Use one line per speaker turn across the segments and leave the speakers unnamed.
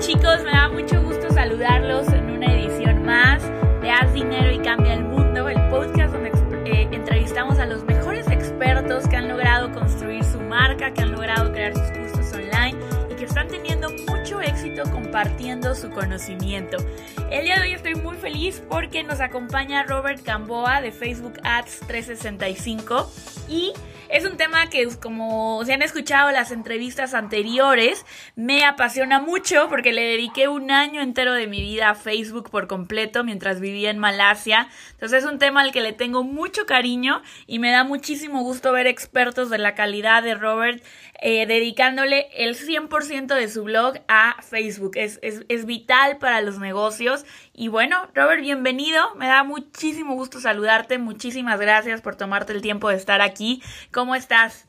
chicos, me da mucho gusto saludarlos en una edición más de Haz Dinero y Cambia el Mundo, el podcast donde eh, entrevistamos a los mejores expertos que han logrado construir su marca, que han logrado crear sus cursos compartiendo su conocimiento. El día de hoy estoy muy feliz porque nos acompaña Robert Gamboa de Facebook Ads 365 y es un tema que, como se han escuchado las entrevistas anteriores, me apasiona mucho porque le dediqué un año entero de mi vida a Facebook por completo mientras vivía en Malasia. Entonces es un tema al que le tengo mucho cariño y me da muchísimo gusto ver expertos de la calidad de Robert eh, dedicándole el 100% de su blog a Facebook. Es, es, es, vital para los negocios. Y bueno, Robert, bienvenido. Me da muchísimo gusto saludarte. Muchísimas gracias por tomarte el tiempo de estar aquí. ¿Cómo estás?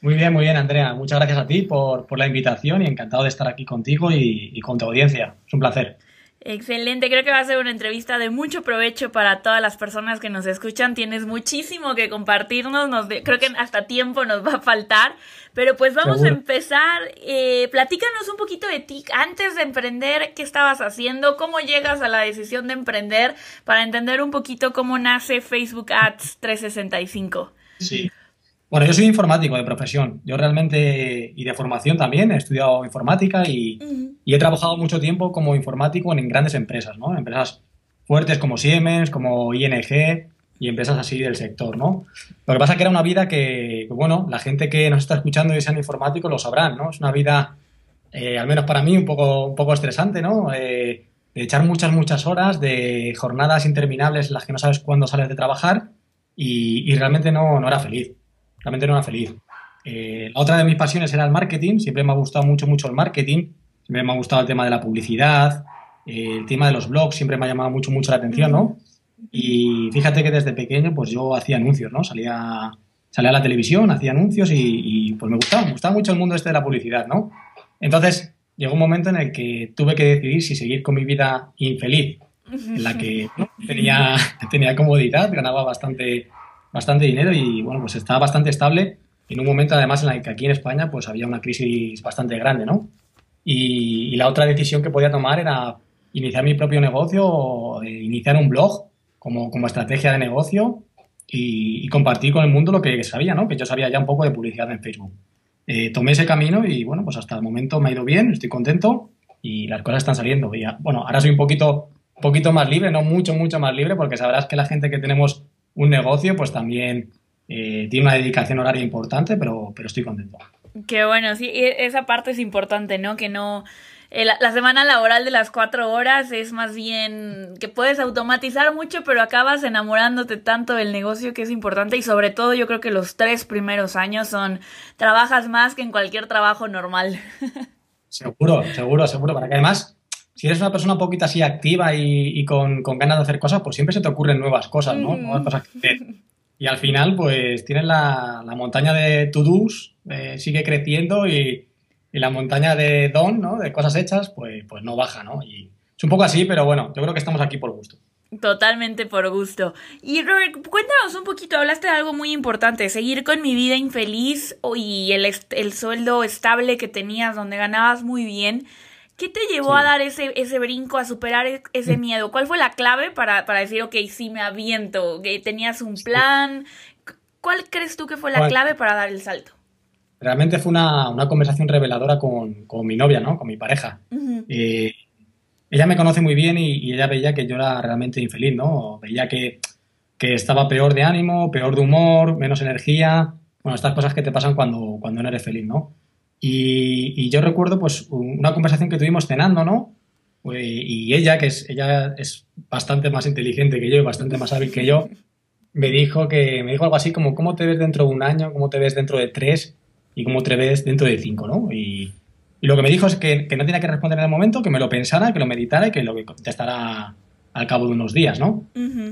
Muy bien, muy bien, Andrea. Muchas gracias a ti por, por la invitación y encantado de estar aquí contigo y, y con tu audiencia. Es un placer.
Excelente, creo que va a ser una entrevista de mucho provecho para todas las personas que nos escuchan. Tienes muchísimo que compartirnos, nos creo que hasta tiempo nos va a faltar, pero pues vamos a empezar. Eh, platícanos un poquito de ti antes de emprender, qué estabas haciendo, cómo llegas a la decisión de emprender para entender un poquito cómo nace Facebook Ads 365.
Sí, bueno, yo soy informático de profesión. Yo realmente, y de formación también, he estudiado informática y, y he trabajado mucho tiempo como informático en, grandes empresas, ¿no? Empresas fuertes como Siemens, como ING y empresas así del sector, ¿no? Lo que pasa es que era una vida que, bueno, la gente que nos está escuchando y sean informáticos lo sabrán, ¿no? Es una vida, eh, al menos para mí, un poco, un poco estresante, ¿no? Eh, de echar muchas, muchas horas, de jornadas interminables en las que no sabes cuándo sales de trabajar y, y realmente no, no era feliz realmente no era feliz. Eh, otra de mis pasiones era el marketing, siempre me ha gustado mucho, mucho el marketing, siempre me ha gustado el tema de la publicidad, eh, el tema de los blogs, siempre me ha llamado mucho, mucho la atención, ¿no? Y fíjate que desde pequeño, pues yo hacía anuncios, ¿no? Salía, salía a la televisión, hacía anuncios y, pues me gustaba, me gustaba mucho el mundo este de la publicidad, ¿no? Entonces, llegó un momento en el que tuve que decidir si seguir con mi vida infeliz, en la que tenía, tenía comodidad, ganaba bastante bastante dinero y bueno, pues estaba bastante estable en un momento además en el que aquí en España pues había una crisis bastante grande, ¿no? Y, la otra decisión que podía tomar era iniciar mi propio negocio o eh, iniciar un blog como, como estrategia de negocio y, compartir con el mundo lo que sabía, ¿no? Que yo sabía ya un poco de publicidad en Facebook. Eh, tomé ese camino y bueno, pues hasta el momento me ha ido bien, estoy contento y las cosas están saliendo. Y, bueno, ahora soy un poquito, poquito más libre, no mucho, mucho más libre, porque sabrás que la gente que tenemos un negocio, pues también eh, tiene una dedicación horaria importante, pero, pero estoy contento.
Qué bueno, sí, e, esa parte es importante, ¿no? Que no... Eh, la, semana laboral de las cuatro horas es más bien que puedes automatizar mucho, pero acabas enamorándote tanto del negocio que es importante y sobre todo yo creo que los tres primeros años son, trabajas más que en cualquier trabajo normal.
Seguro, seguro, seguro, para que además si eres una persona un poquito así activa y, con, ganas de hacer cosas, pues siempre se te ocurren nuevas cosas, ¿no? Mm. Nuevas cosas que Y al final, pues tienes la, montaña de to-dos, eh, sigue creciendo y, la montaña de don, ¿no? De cosas hechas, pues, pues no baja, ¿no? Y es un poco así, pero bueno, yo creo que estamos aquí por gusto.
Totalmente por gusto. Y Robert, cuéntanos un poquito, hablaste de algo muy importante, seguir con mi vida infeliz y el, el sueldo estable que tenías, donde ganabas muy bien. ¿Qué te llevó a dar ese, ese brinco, a superar e, ese mm. miedo? ¿Cuál fue la clave para, decir, ok, sí me aviento? ¿Tenías un plan? ¿Cuál crees tú que fue la clave para dar el salto?
Realmente fue una, conversación reveladora con, mi novia, ¿no? Con mi pareja. Eh, ella me conoce muy bien y, ella veía que yo era realmente infeliz, ¿no? Veía que, que, estaba peor de ánimo, peor de humor, menos energía. Bueno, estas cosas que te pasan cuando, cuando no eres feliz, ¿no? Y, yo recuerdo pues una conversación que tuvimos cenando, ¿no? Pues, y ella, que es, ella es bastante más inteligente que yo y bastante más hábil que yo, me dijo que me dijo algo así como cómo te ves dentro de un año, cómo te ves dentro de tres y cómo te ves dentro de cinco, ¿no? Y, lo que me dijo es que, que, no tenía que responder en el momento, que me lo pensara, que lo meditara y que lo que contestara al cabo de unos días, ¿no?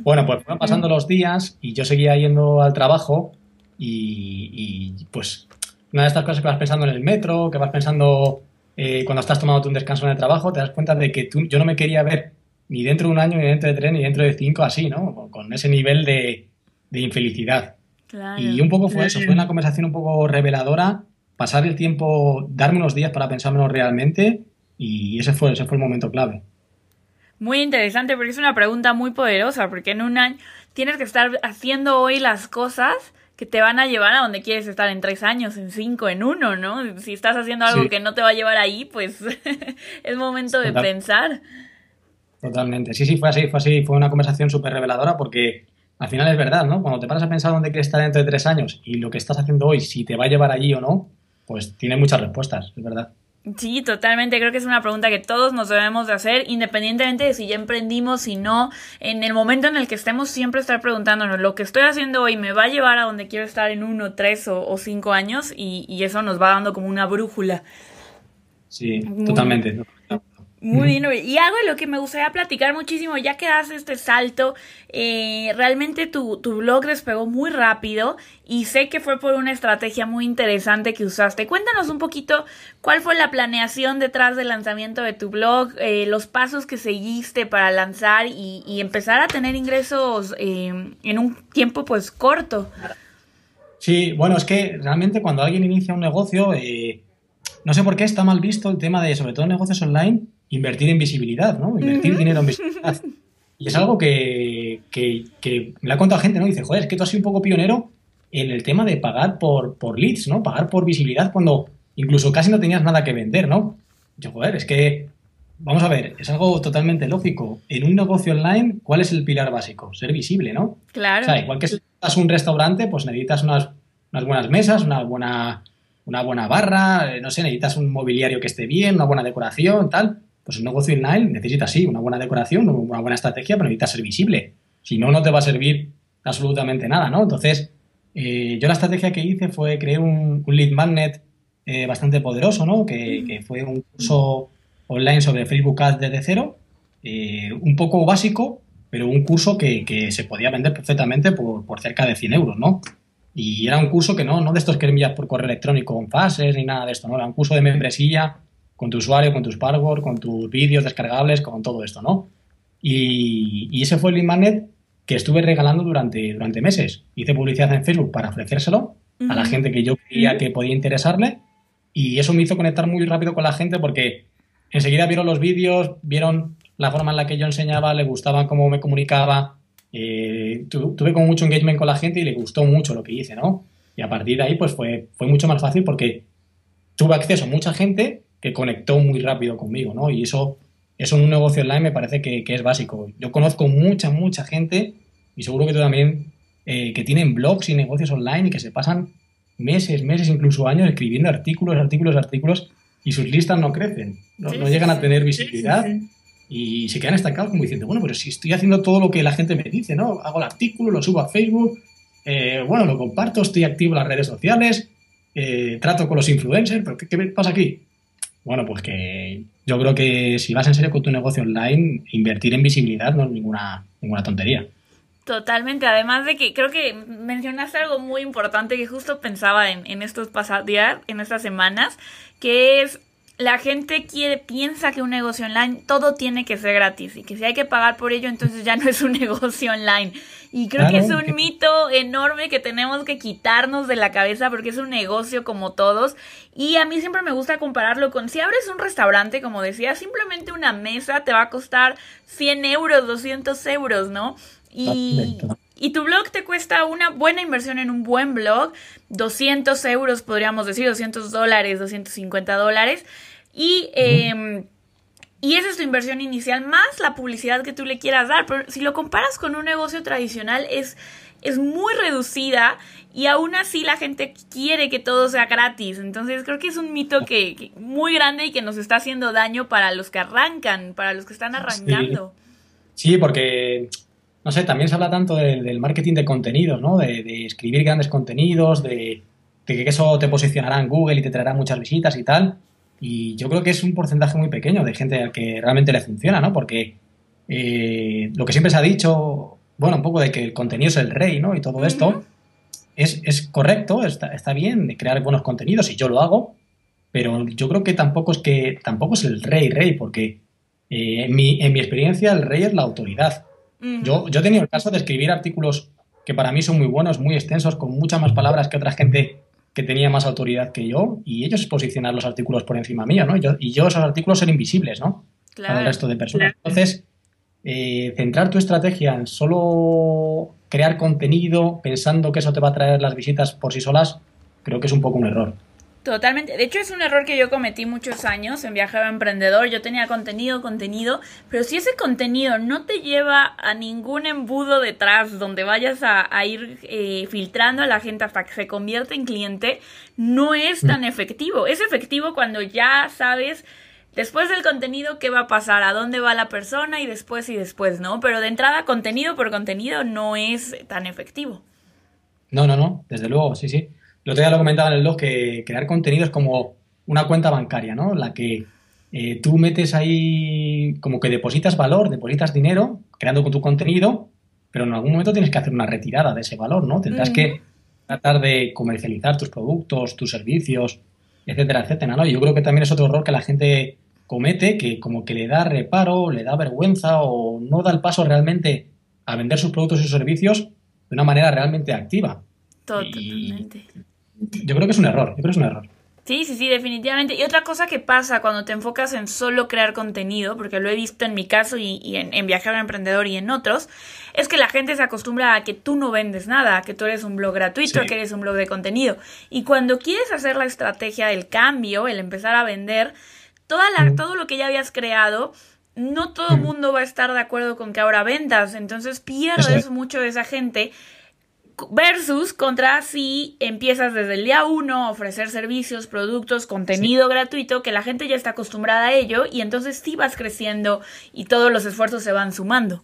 Bueno, pues fueron pasando los días y yo seguía yendo al trabajo y, y pues una de estas cosas que vas pensando en el metro, que vas pensando eh, cuando estás tomando un descanso en el trabajo, te das cuenta de que tú, yo no me quería ver ni dentro de un año, ni dentro de tres, ni dentro de cinco, así, ¿no? Con ese nivel de, infelicidad. Y un poco fue eso, fue una conversación un poco reveladora, pasar el tiempo, darme unos días para pensármelo realmente Y ese fue, ese fue el momento clave.
Muy interesante porque es una pregunta muy poderosa, porque en un año tienes que estar haciendo hoy las cosas que te van a llevar a donde quieres estar en tres años, en cinco, en uno, ¿no? Si estás haciendo algo que no te va a llevar ahí, pues es momento de pensar.
Totalmente. Sí, sí, fue así, fue así. Fue una conversación súper reveladora porque al final es verdad, ¿no? Cuando te paras a pensar dónde quieres estar dentro de tres años y lo que estás haciendo hoy, si te va a llevar allí o no, pues tiene muchas respuestas, es verdad.
Sí, totalmente. Creo que es una pregunta que todos nos debemos de hacer, independientemente de si ya emprendimos, si no. En el momento en el que estemos, siempre estar preguntándonos, lo que estoy haciendo hoy me va a llevar a donde quiero estar en uno, tres o, cinco años, y, y, eso nos va dando como una brújula.
Sí, totalmente.
Muy bien, y algo de lo que me gustaría platicar muchísimo, ya que das este salto, eh, realmente tu, tu, blog despegó muy rápido y sé que fue por una estrategia muy interesante que usaste. Cuéntanos un poquito cuál fue la planeación detrás del lanzamiento de tu blog, eh, los pasos que seguiste para lanzar y, y empezar a tener ingresos eh, en un tiempo pues corto.
Sí, bueno, es que realmente cuando alguien inicia un negocio, no sé por qué está mal visto el tema de, sobre todo negocios online, invertir en visibilidad, ¿no? Invertir dinero en visibilidad. Y es algo que, que, que, me ha contado gente, ¿no? Dice, joder, es que tú has sido un poco pionero en el tema de pagar por, por leads, ¿no? Pagar por visibilidad cuando incluso casi no tenías nada que vender, ¿no? Yo, joder, es que, vamos a ver, es algo totalmente lógico. En un negocio online, ¿cuál es el pilar básico? Ser visible, ¿no?
Claro.
O sea, igual que si estás un restaurante, pues necesitas unas, unas buenas mesas, una buena, una buena barra, eh, no sé, necesitas un mobiliario que esté bien, una buena decoración, tal pues un negocio online necesita, sí, una buena decoración, una buena estrategia, pero necesita ser visible. Si no, no te va a servir absolutamente nada, ¿no? Entonces, eh, yo la estrategia que hice fue crear un, lead magnet eh, bastante poderoso, ¿no? Que, fue un curso online sobre Facebook Ads desde cero, eh, un poco básico, pero un curso que, se podía vender perfectamente por, cerca de 100 euros, ¿no? Y era un curso que no, no de estos que envías por correo electrónico con fases ni nada de esto, ¿no? Era un curso de membresía con tu usuario, con tus passwords, con tus vídeos descargables, con todo esto, ¿no? Y, ese fue el lead magnet que estuve regalando durante, durante meses. Hice publicidad en Facebook para ofrecérselo a la gente que yo creía que podía interesarle y eso me hizo conectar muy rápido con la gente porque enseguida vieron los vídeos, vieron la forma en la que yo enseñaba, le gustaba cómo me comunicaba, eh, tuve como mucho engagement con la gente y le gustó mucho lo que hice, ¿no? Y a partir de ahí pues fue, fue mucho más fácil porque tuve acceso a mucha gente que conectó muy rápido conmigo, ¿no? Y eso, eso en un negocio online me parece que, es básico. Yo conozco mucha, mucha gente, y seguro que tú también, eh, que tienen blogs y negocios online y que se pasan meses, meses, incluso años escribiendo artículos, artículos, artículos, y sus listas no crecen, no, llegan a tener visibilidad. y se quedan estancados como diciendo, bueno, pero si estoy haciendo todo lo que la gente me dice, ¿no? Hago el artículo, lo subo a Facebook, eh, bueno, lo comparto, estoy activo en las redes sociales, eh, trato con los influencers, pero ¿qué, pasa aquí? Bueno, pues que yo creo que si vas en serio con tu negocio online, invertir en visibilidad no es ninguna, ninguna tontería.
Totalmente, además de que creo que mencionaste algo muy importante que justo pensaba en, en estos días, en estas semanas, que es la gente quiere, piensa que un negocio online todo tiene que ser gratis y que si hay que pagar por ello, entonces ya no es un negocio online. Y creo que es un mito enorme que tenemos que quitarnos de la cabeza porque es un negocio como todos. Y a mí siempre me gusta compararlo con si abres un restaurante, como decía, simplemente una mesa te va a costar 100 euros, 200 euros, ¿no? Y, y tu blog te cuesta una buena inversión en un buen blog, 200 euros podríamos decir, 200 dólares, 250 dólares. Y, eh, y esa es tu inversión inicial más la publicidad que tú le quieras dar. Pero si lo comparas con un negocio tradicional es, es muy reducida y aún así la gente quiere que todo sea gratis. Entonces creo que es un mito que, muy grande y que nos está haciendo daño para los que arrancan, para los que están arrancando.
Sí, porque no sé, también se habla tanto del, marketing de contenidos, ¿no? De, escribir grandes contenidos, de, que eso te posicionará en Google y te traerá muchas visitas y tal. Y yo creo que es un porcentaje muy pequeño de gente al que realmente le funciona, ¿no? Porque eh, lo que siempre se ha dicho, bueno, un poco de que el contenido es el rey, ¿no? Y todo esto es, es, correcto, está, está bien de crear buenos contenidos y yo lo hago, pero yo creo que tampoco es que tampoco es el rey, rey, porque eh, en, mi, en mi experiencia el rey es la autoridad. Yo, yo he tenido el caso de escribir artículos que para mí son muy buenos, muy extensos, con muchas más palabras que otra gente que tenía más autoridad que yo y ellos posicionar los artículos por encima mío, ¿no? y yo esos artículos ser invisibles, ¿no? Para el resto de personas. Entonces, eh, centrar tu estrategia en solo crear contenido pensando que eso te va a traer las visitas por sí solas, creo que es un poco un error.
Totalmente. De hecho, es un error que yo cometí muchos años en Viajero Emprendedor. Yo tenía contenido, contenido, pero si ese contenido no te lleva a ningún embudo detrás donde vayas a, ir eh, filtrando a la gente hasta que se convierta en cliente, no es tan mm. efectivo. Es efectivo cuando ya sabes después del contenido qué va a pasar, a dónde va la persona y después y después, ¿no? Pero de entrada, contenido por contenido no es tan efectivo.
No, no, no, desde luego, sí, sí. El otro día lo comentaba en el blog que crear contenido es como una cuenta bancaria, ¿no? La que eh, tú metes ahí como que depositas valor, depositas dinero creando con tu contenido, pero en algún momento tienes que hacer una retirada de ese valor, ¿no? Tendrás que tratar de comercializar tus productos, tus servicios, etcétera, etcétera, ¿no? Yo creo que también es otro error que la gente comete, que como que le da reparo, le da vergüenza o no da el paso realmente a vender sus productos y sus servicios de una manera realmente activa.
Totalmente
yo creo que es un error, yo creo que es un error.
Sí, sí, sí, definitivamente. Y otra cosa que pasa cuando te enfocas en solo crear contenido, porque lo he visto en mi caso y, en, en Viajero Emprendedor y en otros, es que la gente se acostumbra a que tú no vendes nada, que tú eres un blog gratuito, que eres un blog de contenido. Y cuando quieres hacer la estrategia del cambio, el empezar a vender, toda la, todo lo que ya habías creado, no todo el mundo va a estar de acuerdo con que ahora vendas. Entonces pierdes mucho de esa gente versus contra si empiezas desde el día uno a ofrecer servicios, productos, contenido gratuito, que la gente ya está acostumbrada a ello y entonces sí vas creciendo y todos los esfuerzos se van sumando.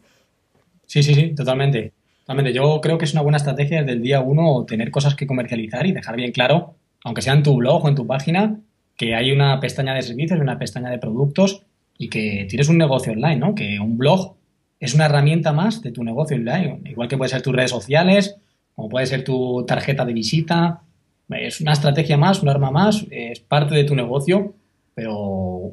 Sí, sí, sí, totalmente. Totalmente. Yo creo que es una buena estrategia desde el día uno tener cosas que comercializar y dejar bien claro, aunque sea en tu blog o en tu página, que hay una pestaña de servicios y una pestaña de productos y que tienes un negocio online, ¿no? Que un blog es una herramienta más de tu negocio online, igual que puede ser tus redes sociales, como puede ser tu tarjeta de visita. Es una estrategia más, un arma más, es parte de tu negocio, pero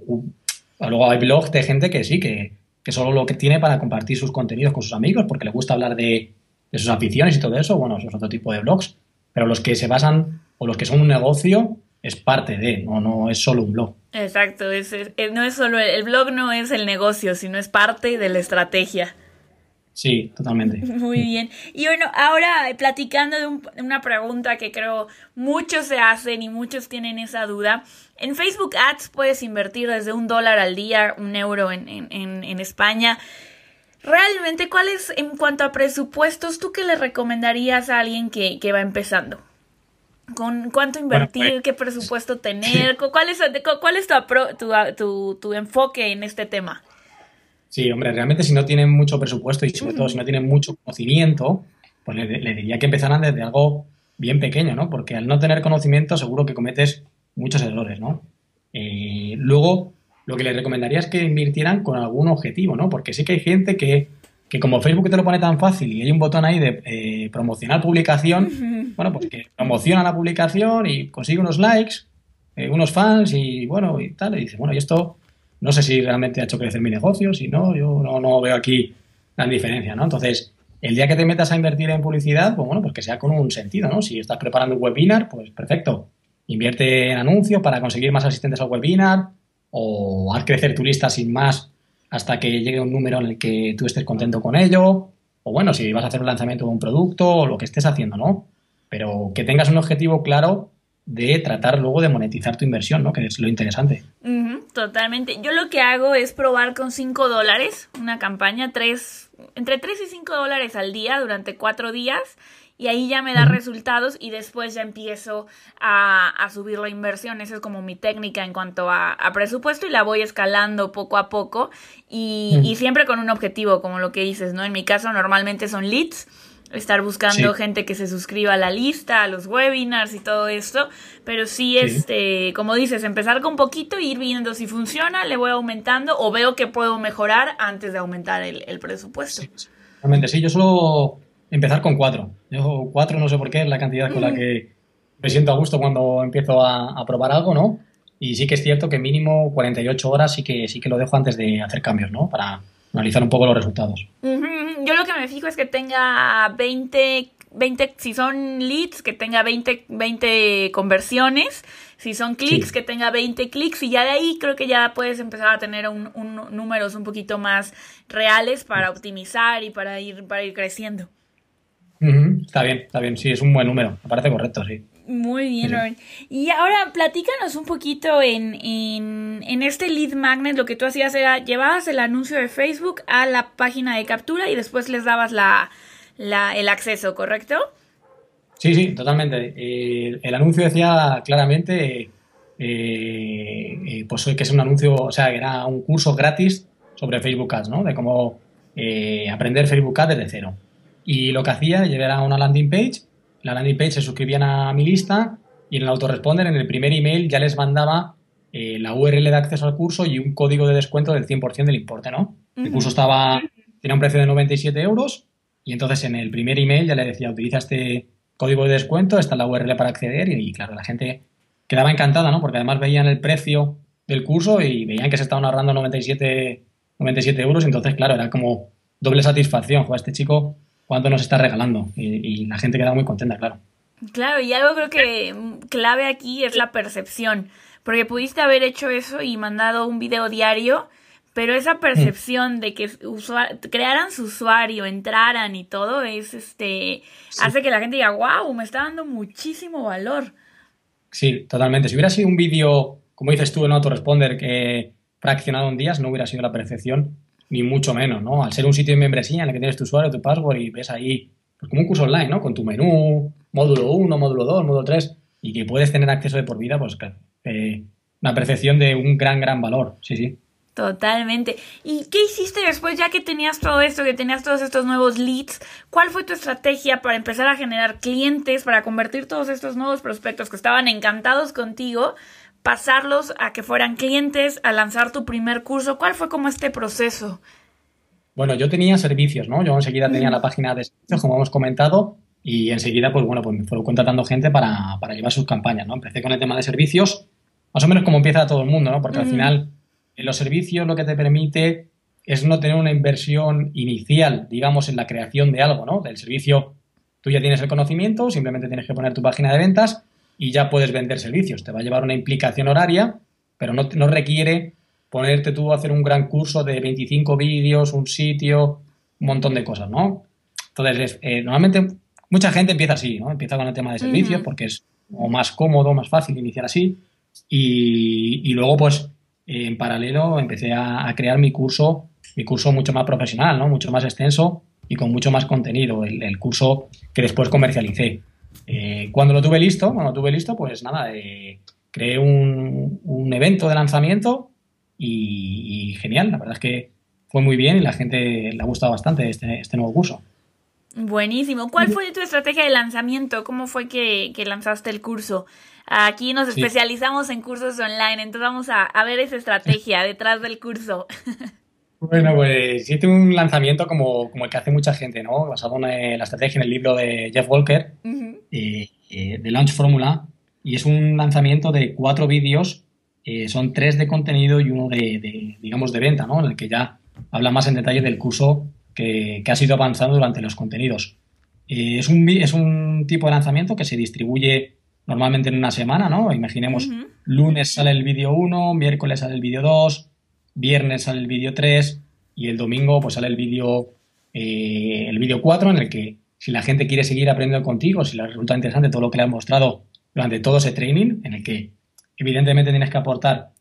luego hay blogs de gente que sí, que, que, solo lo que tiene para compartir sus contenidos con sus amigos, porque le gusta hablar de, de sus aficiones y todo eso, bueno, eso es otro tipo de blogs, pero los que se basan o los que son un negocio es parte de, no, no es solo un blog.
Exacto, no es solo el blog no es el negocio, sino es parte de la estrategia.
Sí, totalmente.
Muy bien. Y bueno, ahora eh, platicando de, una pregunta que creo muchos se hacen y muchos tienen esa duda. En Facebook Ads puedes invertir desde un dólar al día, un euro en, en, España. Realmente, ¿cuál es, en cuanto a presupuestos, tú qué le recomendarías a alguien que, que va empezando? ¿Con cuánto invertir? Pues, ¿Qué presupuesto tener? ¿Cuál es, cuál es tu, tu, tu enfoque en este tema?
Sí, hombre, realmente si no tienen mucho presupuesto y sobre todo si no tienen mucho conocimiento, pues le, diría que empezaran desde algo bien pequeño, ¿no? Porque al no tener conocimiento seguro que cometes muchos errores, ¿no? Eh, luego, lo que les recomendaría es que invirtieran con algún objetivo, ¿no? Porque sí que hay gente que, que como Facebook te lo pone tan fácil y hay un botón ahí de eh, promocionar publicación, bueno, pues que promociona la publicación y consigue unos likes, eh, unos fans y bueno, y tal, y dice, bueno, y esto no sé si realmente ha hecho crecer mi negocio, si no, yo no, veo aquí gran diferencia, ¿no? Entonces, el día que te metas a invertir en publicidad, pues bueno, pues que sea con un sentido, ¿no? Si estás preparando un webinar, pues perfecto. Invierte en anuncios para conseguir más asistentes al webinar o haz crecer tu lista sin más hasta que llegue un número en el que tú estés contento con ello. O bueno, si vas a hacer un lanzamiento de un producto o lo que estés haciendo, ¿no? Pero que tengas un objetivo claro de tratar luego de monetizar tu inversión, ¿no? Que es lo interesante.
totalmente. Yo lo que hago es probar con 5 dólares una campaña, tres, entre 3 y 5 dólares al día durante 4 días y ahí ya me da resultados y después ya empiezo a, subir la inversión. Esa es como mi técnica en cuanto a, presupuesto y la voy escalando poco a poco y, y siempre con un objetivo, como lo que dices, ¿no? En mi caso normalmente son leads estar buscando gente que se suscriba a la lista, a los webinars y todo esto, pero sí, este, como dices, empezar con poquito e ir viendo si funciona, le voy aumentando o veo que puedo mejorar antes de aumentar el, presupuesto.
Realmente sí, yo suelo empezar con cuatro. Yo cuatro no sé por qué es la cantidad con la que me siento a gusto cuando empiezo a, a, probar algo, ¿no? Y sí que es cierto que mínimo 48 horas sí que sí que lo dejo antes de hacer cambios, ¿no? Para analizar un poco los resultados.
Yo lo que me fijo es que tenga 20 20, si son leads, que tenga 20, 20 conversiones, si son clics, que tenga 20 clics y ya de ahí creo que ya puedes empezar a tener un, números un poquito más reales para optimizar y para ir, para ir creciendo.
Está bien, está bien, sí, es un buen número, me parece correcto, sí.
Muy bien. Y ahora platícanos un poquito en, en, este lead magnet, lo que tú hacías era, llevabas el anuncio de Facebook a la página de captura y después les dabas la, el acceso, ¿correcto?
Sí, sí, totalmente. Eh, el anuncio decía claramente eh, eh, pues que es un anuncio, o sea, era un curso gratis sobre Facebook Ads, ¿no? De cómo aprender Facebook Ads desde cero. Y lo que hacía, era una landing page, la landing page se suscribían a mi lista y en el autoresponder, en el primer email, ya les mandaba la URL de acceso al curso y un código de descuento del 100% del importe, ¿no? El curso estaba, tenía un precio de 97 euros y entonces en el primer email ya le decía, utiliza este código de descuento, está la URL para acceder y, claro, la gente quedaba encantada, ¿no? Porque además veían el precio del curso y veían que se estaban ahorrando 97, 97 euros, entonces, claro, era como doble satisfacción. Joder, este chico, ¿cuánto nos está regalando? Y, y la gente quedaba muy contenta, claro.
Claro, y algo creo que clave aquí es la percepción, porque pudiste haber hecho eso y mandado un video diario pero esa percepción de que crearan su usuario, entraran y todo, es este hace que la gente diga, wow, me está dando muchísimo valor.
Sí, totalmente. Si hubiera sido un vídeo, como dices tú en autoresponder, que fraccionado en días, no hubiera sido la percepción, ni mucho menos, ¿no? Al ser un sitio de membresía en el que tienes tu usuario, tu password y ves ahí, pues como un curso online, ¿no? Con tu menú, módulo 1, módulo 2, módulo 3, y que puedes tener acceso de por vida, pues claro, eh, una percepción de un gran, gran valor, sí, sí.
Totalmente. ¿Y qué hiciste después, ya que tenías todo esto, que tenías todos estos nuevos leads? ¿Cuál fue tu estrategia para empezar a generar clientes, para convertir todos estos nuevos prospectos que estaban encantados contigo, pasarlos a que fueran clientes, a lanzar tu primer curso? ¿Cuál fue como este proceso?
Bueno, yo tenía servicios, ¿no? Yo enseguida tenía la página de servicios, como hemos comentado, y enseguida, pues bueno, pues me fueron contratando gente para, para llevar sus campañas, ¿no? Empecé con el tema de servicios, más o menos como empieza todo el mundo, ¿no? Porque al final en los servicios lo que te permite es no tener una inversión inicial, digamos, en la creación de algo, ¿no? Del servicio, tú ya tienes el conocimiento, simplemente tienes que poner tu página de ventas y ya puedes vender servicios. Te va a llevar una implicación horaria, pero no, no requiere ponerte tú a hacer un gran curso de 25 vídeos, un sitio, un montón de cosas, ¿no? Entonces, eh, normalmente mucha gente empieza así, ¿no? Empieza con el tema de servicios porque es más cómodo, más fácil iniciar así. Y, y luego, pues, en paralelo empecé a, crear mi curso, mi curso mucho más profesional, ¿no? mucho más extenso y con mucho más contenido, el, curso que después comercialicé. Eh, cuando lo tuve listo, cuando lo tuve listo, pues nada, eh, creé un, evento de lanzamiento y, genial, la verdad es que fue muy bien y la gente le ha gustado bastante este, este nuevo curso.
Buenísimo. ¿Cuál fue tu estrategia de lanzamiento? ¿Cómo fue que, que lanzaste el curso? Aquí nos especializamos en cursos online, entonces vamos a, ver esa estrategia detrás del curso.
Bueno, pues hice un lanzamiento como, como, el que hace mucha gente, ¿no? Basado en la estrategia en el libro de Jeff Walker, eh, eh, de Launch Formula, y es un lanzamiento de cuatro vídeos, eh, son tres de contenido y uno de, digamos, de venta, ¿no? En el que ya habla más en detalle del curso que, que ha sido avanzando durante los contenidos. es, un, es un tipo de lanzamiento que se distribuye normalmente en una semana, ¿no? Imaginemos, lunes sale el vídeo 1, miércoles sale el vídeo 2, viernes sale el vídeo 3 y el domingo pues sale el vídeo eh, el vídeo 4 en el que si la gente quiere seguir aprendiendo contigo, si le resulta interesante todo lo que le has mostrado durante todo ese training, en el que evidentemente tienes que aportar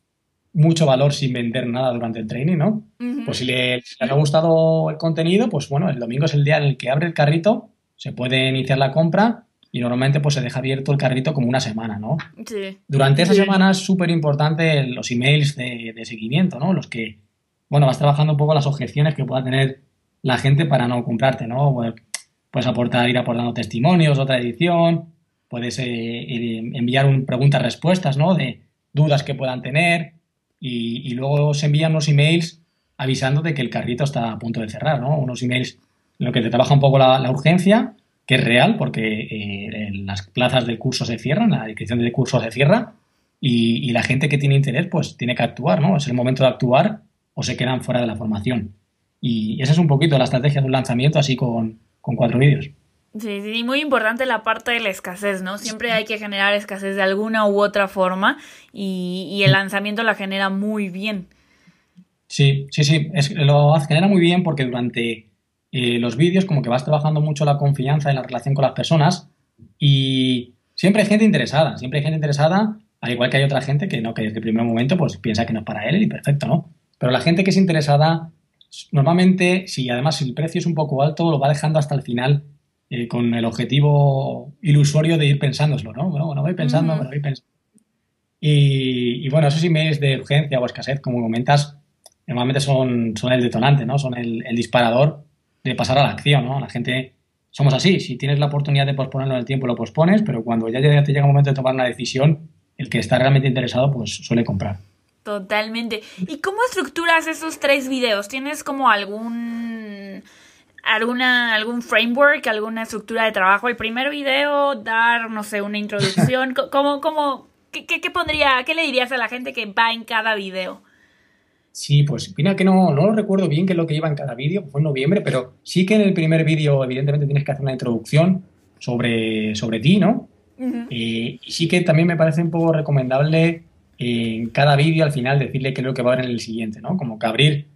mucho valor sin vender nada durante el training, ¿no? Pues si le, si les ha gustado el contenido, pues bueno, el domingo es el día en el que abre el carrito, se puede iniciar la compra y normalmente pues se deja abierto el carrito como una semana, ¿no? Sí. Durante esa semana es súper importante los emails de, seguimiento, ¿no? Los que, bueno, vas trabajando un poco las objeciones que pueda tener la gente para no comprarte, ¿no? Puedes aportar, ir aportando testimonios, otra edición, puedes eh, enviar un preguntas-respuestas, ¿no? De dudas que puedan tener y, luego se envían unos emails avisando de que el carrito está a punto de cerrar, ¿no? Unos emails en los que te trabaja un poco la, la urgencia que es real porque eh, las plazas del curso se cierran, la inscripción del curso se cierra y, la gente que tiene interés pues tiene que actuar, ¿no? Es el momento de actuar o se quedan fuera de la formación. Y esa es un poquito la estrategia de un lanzamiento así con, cuatro vídeos.
Sí, sí, muy importante la parte de la escasez, ¿no? Siempre hay que generar escasez de alguna u otra forma y, el lanzamiento la genera muy bien.
Sí, sí, sí, lo genera muy bien porque durante eh, los vídeos como que vas trabajando mucho la confianza y la relación con las personas y siempre hay gente interesada, siempre hay gente interesada, al igual que hay otra gente que no, que desde el primer momento pues piensa que no es para él y perfecto, ¿no? Pero la gente que es interesada, normalmente, si además si el precio es un poco alto, lo va dejando hasta el final eh, con el objetivo ilusorio de ir pensándoslo, ¿no? Bueno, bueno voy pensando, voy pensando. Y, bueno, esos emails de urgencia o escasez, como comentas, normalmente son, son el detonante, ¿no? Son el, disparador de pasar a la acción, ¿no? La gente, somos así, si tienes la oportunidad de posponerlo en el tiempo, lo pospones, pero cuando ya te llega el momento de tomar una decisión, el que está realmente interesado, pues suele comprar.
Totalmente. ¿Y cómo estructuras esos tres videos? ¿Tienes como algún alguna, algún framework, alguna estructura de trabajo. El primer video, dar, no sé, una introducción. ¿Cómo, cómo, qué, qué, pondría, qué le dirías a la gente que va en cada video?
Sí, pues mira que no, no lo recuerdo bien qué es lo que iba en cada vídeo, fue en noviembre, pero sí que en el primer vídeo evidentemente tienes que hacer una introducción sobre, sobre ti, ¿no? Eh, y sí que también me parece un poco recomendable en cada vídeo al final decirle qué es lo que va a haber en el siguiente, ¿no? Como que abrir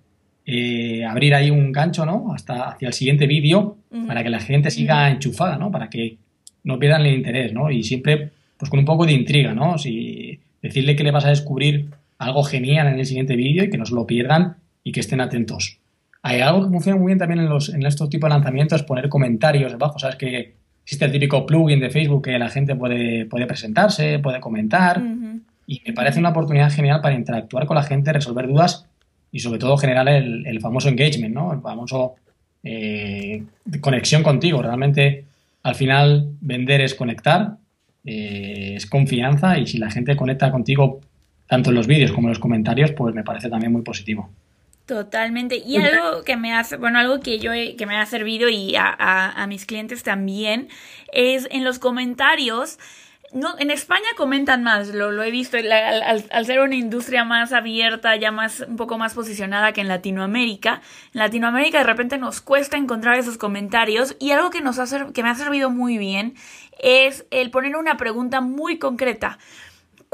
eh, abrir ahí un gancho, ¿no? Hasta hacia el siguiente vídeo para que la gente siga enchufada, ¿no? Para que no pierdan el interés, ¿no? Y siempre, pues con un poco de intriga, ¿no? Si decirle que le vas a descubrir algo genial en el siguiente vídeo y que no se lo pierdan y que estén atentos. Hay algo que funciona muy bien también en, los, en estos tipos de lanzamientos, poner comentarios debajo. Sabes que existe el típico plugin de Facebook que la gente puede, puede presentarse, puede comentar. Y me parece una oportunidad genial para interactuar con la gente, resolver dudas y sobre todo generar el, famoso engagement, ¿no? El famoso eh, conexión contigo. Realmente, al final, vender es conectar, eh, es confianza y si la gente conecta contigo tanto en los vídeos como en los comentarios, pues me parece también muy positivo.
Totalmente. Y algo que me hace, bueno, algo que yo que me ha servido y a, a mis clientes también es en los comentarios no, en España comentan más, lo, he visto, al, ser una industria más abierta, ya más, un poco más posicionada que en Latinoamérica. En Latinoamérica de repente nos cuesta encontrar esos comentarios y algo que, nos ha, que me ha servido muy bien es el poner una pregunta muy concreta.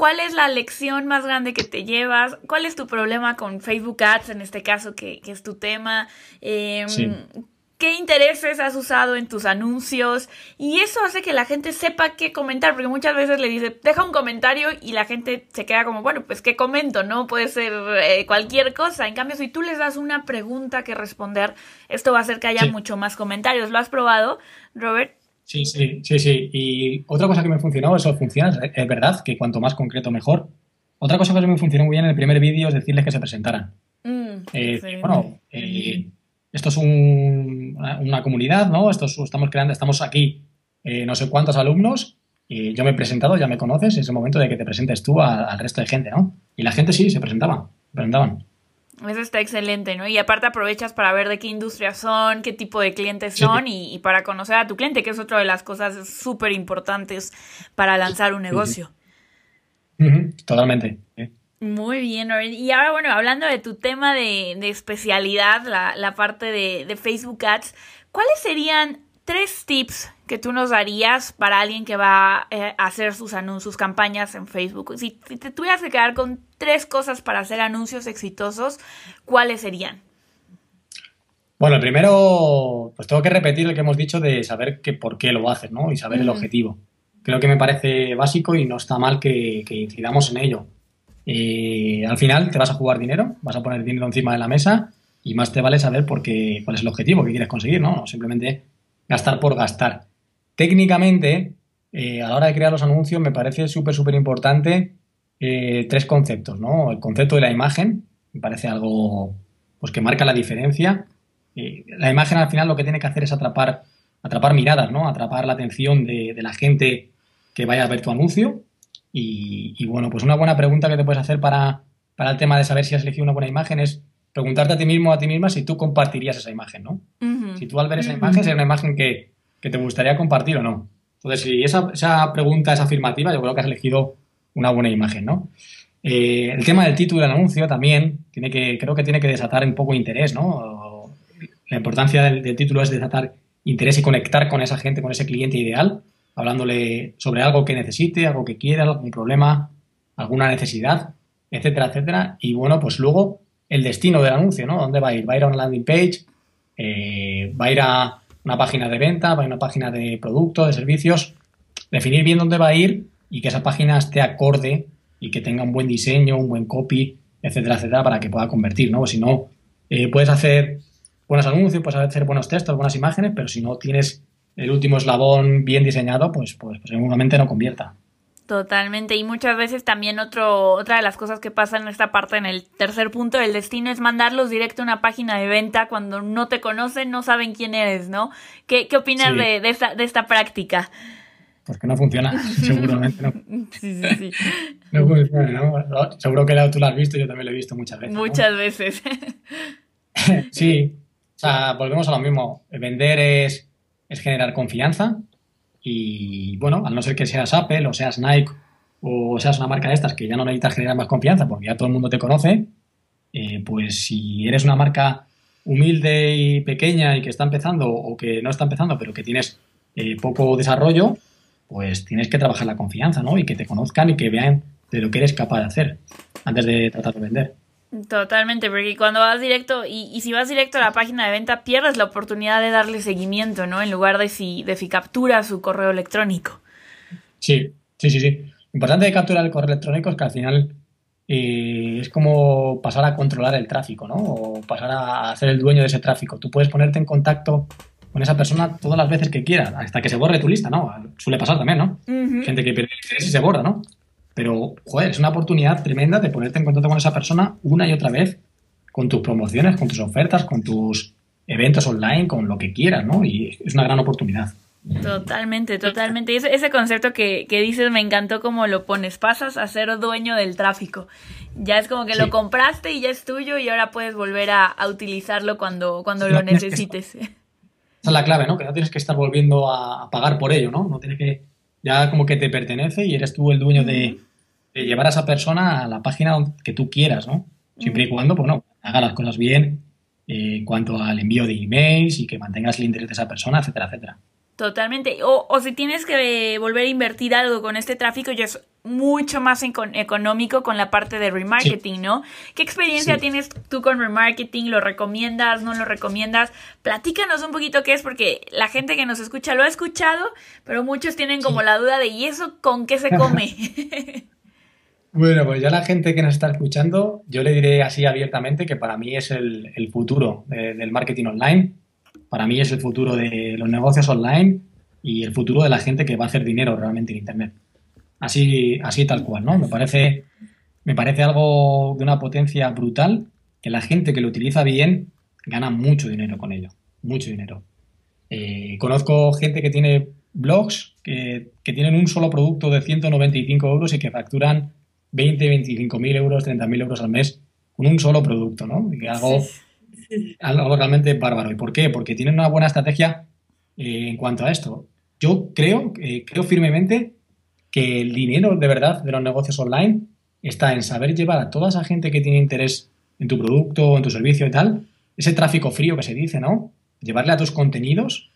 ¿Cuál es la lección más grande que te llevas? ¿Cuál es tu problema con Facebook Ads, en este caso, que, es tu tema? Eh, qué intereses has usado en tus anuncios y eso hace que la gente sepa qué comentar, porque muchas veces le dice, deja un comentario y la gente se queda como, bueno, pues qué comento, ¿no? Puede ser eh, cualquier cosa. En cambio, si tú les das una pregunta que responder, esto va a hacer que haya mucho más comentarios. ¿Lo has probado, Robert?
Sí, sí, sí, sí. Y otra cosa que me funcionó, eso funciona, es verdad, que cuanto más concreto mejor. Otra cosa que me funcionó muy bien en el primer vídeo es decirles que se presentaran. Mm, eh, bueno, eh, esto es una comunidad, ¿no? Esto estamos creando, estamos aquí eh, no sé cuántos alumnos y yo me he presentado, ya me conoces, es el momento de que te presentes tú al resto de gente, ¿no? Y la gente sí, se presentaba, se presentaban.
Eso está excelente, ¿no? Y aparte aprovechas para ver de qué industria son, qué tipo de clientes son y, para conocer a tu cliente, que es otra de las cosas súper importantes para lanzar un negocio.
Totalmente.
Muy bien, Y ahora, bueno, hablando de tu tema de, especialidad, la, parte de, Facebook Ads, ¿cuáles serían tres tips que tú nos darías para alguien que va eh, a hacer sus anuncios, sus campañas en Facebook? Si, te tuvieras que quedar con tres cosas para hacer anuncios exitosos, ¿cuáles serían?
Bueno, el primero, pues tengo que repetir lo que hemos dicho de saber que por qué lo haces, ¿no? Y saber el objetivo. Creo que me parece básico y no está mal que, que incidamos en ello. Y al final te vas a jugar dinero, vas a poner dinero encima de la mesa y más te vale saber por qué, cuál es el objetivo que quieres conseguir, ¿no? simplemente gastar por gastar. Técnicamente, eh, a la hora de crear los anuncios me parece súper, súper importante eh, tres conceptos, ¿no? El concepto de la imagen, me parece algo pues, que marca la diferencia. Eh, la imagen al final lo que tiene que hacer es atrapar, atrapar miradas, ¿no? Atrapar la atención de, de la gente que vaya a ver tu anuncio y, bueno, pues una buena pregunta que te puedes hacer para, el tema de saber si has elegido una buena imagen es preguntarte a ti mismo o a ti misma si tú compartirías esa imagen, ¿no? Si tú al ver esa imagen, sería una imagen que, te gustaría compartir o no. Entonces, si esa, pregunta es afirmativa, yo creo que has elegido una buena imagen, ¿no? Eh, el tema del título del anuncio también tiene que, creo que tiene que desatar un poco interés, ¿no? La importancia del, título es desatar interés y conectar con esa gente, con ese cliente ideal, hablándole sobre algo que necesite, algo que quiera, algún problema, alguna necesidad, etcétera, etcétera. Y bueno, pues luego el destino del anuncio, ¿no? ¿Dónde va a ir? ¿Va a ir a una landing page? Eh, ¿Va a ir a una página de venta? ¿Va a ir a una página de producto, de servicios? Definir bien dónde va a ir y que esa página esté acorde y que tenga un buen diseño, un buen copy, etcétera, etcétera, para que pueda convertir, ¿no? Si no, eh, puedes hacer buenos anuncios, puedes hacer buenos textos, buenas imágenes, pero si no tienes el último eslabón bien diseñado, pues, pues, pues seguramente no convierta.
Totalmente. Y muchas veces también otro, otra de las cosas que pasa en esta parte, en el tercer punto del destino, es mandarlos directo a una página de venta cuando no te conocen, no saben quién eres, ¿no? ¿Qué, qué opinas de, de, esta, de esta práctica?
Pues que no funciona, seguramente no. sí, sí, sí. No funciona, ¿no? Seguro que tú lo has visto, yo también lo he visto muchas veces.
Muchas veces.
sí, o sea, volvemos a lo mismo. Vender es, es generar confianza y, bueno, al no ser que seas Apple o seas Nike o seas una marca de estas que ya no necesitas generar más confianza porque ya todo el mundo te conoce, eh, pues si eres una marca humilde y pequeña y que está empezando o que no está empezando pero que tienes eh, poco desarrollo, pues tienes que trabajar la confianza, ¿no? Y que te conozcan y que vean de lo que eres capaz de hacer antes de tratar de vender.
Totalmente, porque cuando vas directo, y, si vas directo a la página de venta, pierdes la oportunidad de darle seguimiento, ¿no? En lugar de si, de si captura su correo electrónico.
Sí, sí, sí, sí. Lo importante de capturar el correo electrónico es que al final eh, es como pasar a controlar el tráfico, ¿no? O pasar a ser el dueño de ese tráfico. Tú puedes ponerte en contacto con esa persona todas las veces que quieras, hasta que se borre tu lista, ¿no? Suele pasar también, ¿no? Gente que pierde interés y se borra, ¿no? Pero, joder, es una oportunidad tremenda de ponerte en contacto con esa persona una y otra vez con tus promociones, con tus ofertas, con tus eventos online, con lo que quieras, ¿no? Y es una gran oportunidad.
Totalmente, totalmente. Y ese, ese concepto que, que, dices me encantó como lo pones. Pasas a ser dueño del tráfico. Ya es como que lo compraste y ya es tuyo y ahora puedes volver a, a utilizarlo cuando, cuando lo necesites.
Esa es la clave, ¿no? Que no tienes que estar volviendo a pagar por ello, ¿no? No tienes que. Ya como que te pertenece y eres tú el dueño de, llevar a esa persona a la página que tú quieras, ¿no? Siempre y cuando, pues no, haga las cosas bien eh, en cuanto al envío de emails y que mantengas el interés de esa persona, etcétera, etcétera.
Totalmente. O, o si tienes que volver a invertir algo con este tráfico, ya es mucho más económico con la parte de remarketing, ¿no? ¿Qué experiencia tienes tú con remarketing? ¿Lo recomiendas? ¿No lo recomiendas? Platícanos un poquito qué es, porque la gente que nos escucha lo ha escuchado, pero muchos tienen como la duda de ¿y eso con qué se come?
bueno, pues ya la gente que nos está escuchando, yo le diré así abiertamente que para mí es el, futuro del marketing online para mí es el futuro de los negocios online y el futuro de la gente que va a hacer dinero realmente en Internet. Así, así tal cual, ¿no? Me parece, me parece algo de una potencia brutal que la gente que lo utiliza bien gana mucho dinero con ello, mucho dinero. Eh, conozco gente que tiene blogs que, tienen un solo producto de 195 euros y que facturan 20, 25 mil euros, 30 mil euros al mes con un solo producto, ¿no? Y que algo algo realmente bárbaro. ¿Y por qué? Porque tienen una buena estrategia eh, en cuanto a esto. Yo creo, eh, creo firmemente que el dinero de verdad de los negocios online está en saber llevar a toda esa gente que tiene interés en tu producto, en tu servicio y tal, ese tráfico frío que se dice, ¿no? Llevarle a tus contenidos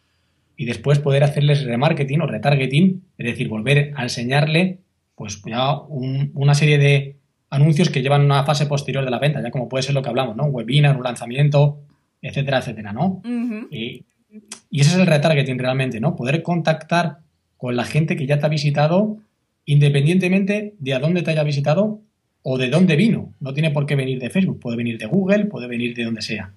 y después poder hacerles remarketing o retargeting, es decir, volver a enseñarle pues ya una serie de anuncios que llevan una fase posterior de la venta, ya como puede ser lo que hablamos, ¿no? Un webinar, un lanzamiento, etcétera, etcétera, ¿no? y, ese es el retargeting realmente, ¿no? Poder contactar con la gente que ya te ha visitado independientemente de a dónde te haya visitado o de dónde vino. No tiene por qué venir de Facebook, puede venir de Google, puede venir de donde sea.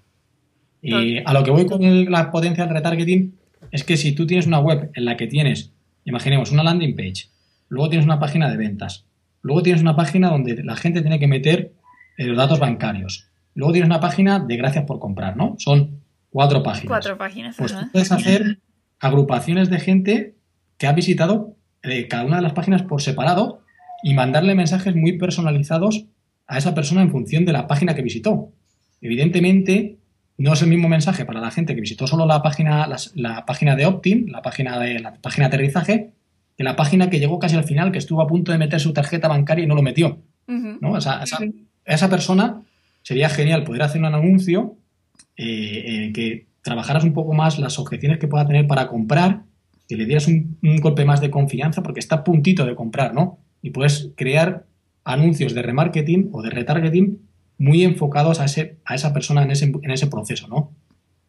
Y a lo que voy con la potencia del retargeting es que si tú tienes una web en la que tienes, imaginemos, una landing page, luego tienes una página de ventas, Luego tienes una página donde la gente tiene que meter eh, los datos bancarios. Luego tienes una página de gracias por comprar, ¿no? Son cuatro páginas.
Cuatro páginas.
Pues puedes hacer agrupaciones de gente que ha visitado eh, cada una de las páginas por separado y mandarle mensajes muy personalizados a esa persona en función de la página que visitó. Evidentemente, no es el mismo mensaje para la gente que visitó solo la página, la, página de opt-in, la página de la página de aterrizaje, que la página que llegó casi al final, que estuvo a punto de meter su tarjeta bancaria y no lo metió. ¿no? esa, esa, persona sería genial poder hacer un anuncio eh, eh, que trabajaras un poco más las objeciones que pueda tener para comprar, que le dieras un, golpe más de confianza porque está a puntito de comprar, ¿no? Y puedes crear anuncios de remarketing o de retargeting muy enfocados a, ese, a esa persona en ese, en ese proceso, ¿no?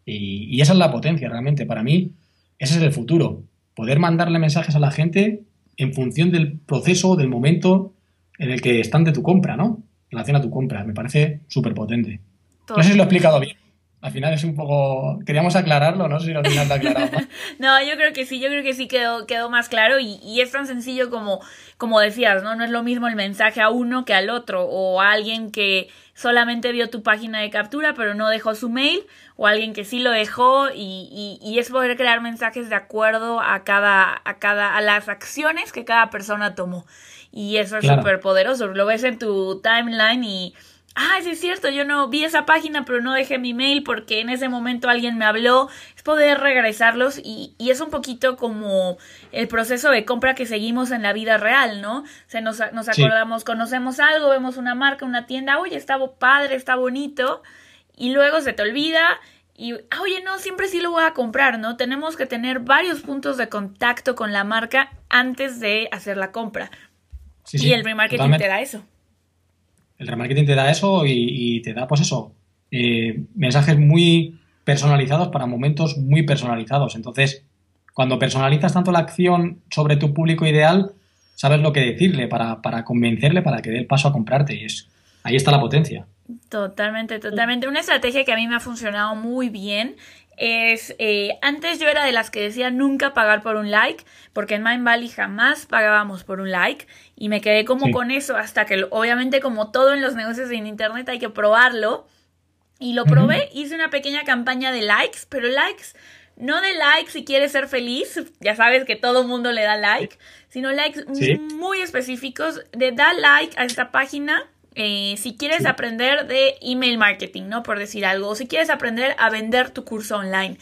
Y, y, esa es la potencia realmente. Para mí, ese es el futuro. Poder mandarle mensajes a la gente en función del proceso, del momento en el que están de tu compra, ¿no? En relación a tu compra. Me parece súper potente. No sé si lo he explicado bien. Al final es un poco. Queríamos aclararlo, no si al final te aclarado.
no, yo creo que sí, yo creo que sí quedó, quedó más claro y, y, es tan sencillo como, como decías, ¿no? No es lo mismo el mensaje a uno que al otro, o a alguien que solamente vio tu página de captura pero no dejó su mail, o alguien que sí lo dejó, y, y, y es poder crear mensajes de acuerdo a cada, a cada, a las acciones que cada persona tomó. Y eso es súper poderoso. Lo ves en tu timeline y ah, sí es cierto, yo no vi esa página, pero no dejé mi mail porque en ese momento alguien me habló. Es poder regresarlos y, y es un poquito como el proceso de compra que seguimos en la vida real, ¿no? Se nos, nos acordamos, conocemos algo, vemos una marca, una tienda, oye, está padre, está bonito, y luego se te olvida. Y, ah, oye, no, siempre sí lo voy a comprar, ¿no? Tenemos que tener varios puntos de contacto con la marca antes de hacer la compra. y el remarketing te da eso
el remarketing te da eso y, te da, pues eso, eh, mensajes muy personalizados para momentos muy personalizados. Entonces, cuando personalizas tanto la acción sobre tu público ideal, sabes lo que decirle para, convencerle para que dé el paso a comprarte. Y es, ahí está la potencia.
Totalmente, totalmente. Una estrategia que a mí me ha funcionado muy bien es, eh, antes yo era de las que decía nunca pagar por un like, porque en Mind Valley jamás pagábamos por un like y me quedé como con eso hasta que obviamente como todo en los negocios en internet hay que probarlo y lo probé, hice una pequeña campaña de likes, pero likes no de likes si quieres ser feliz, ya sabes que todo mundo le da like, sino likes muy específicos de da like a esta página eh, si quieres aprender de email marketing, ¿no? Por decir algo, o si quieres aprender a vender tu curso online.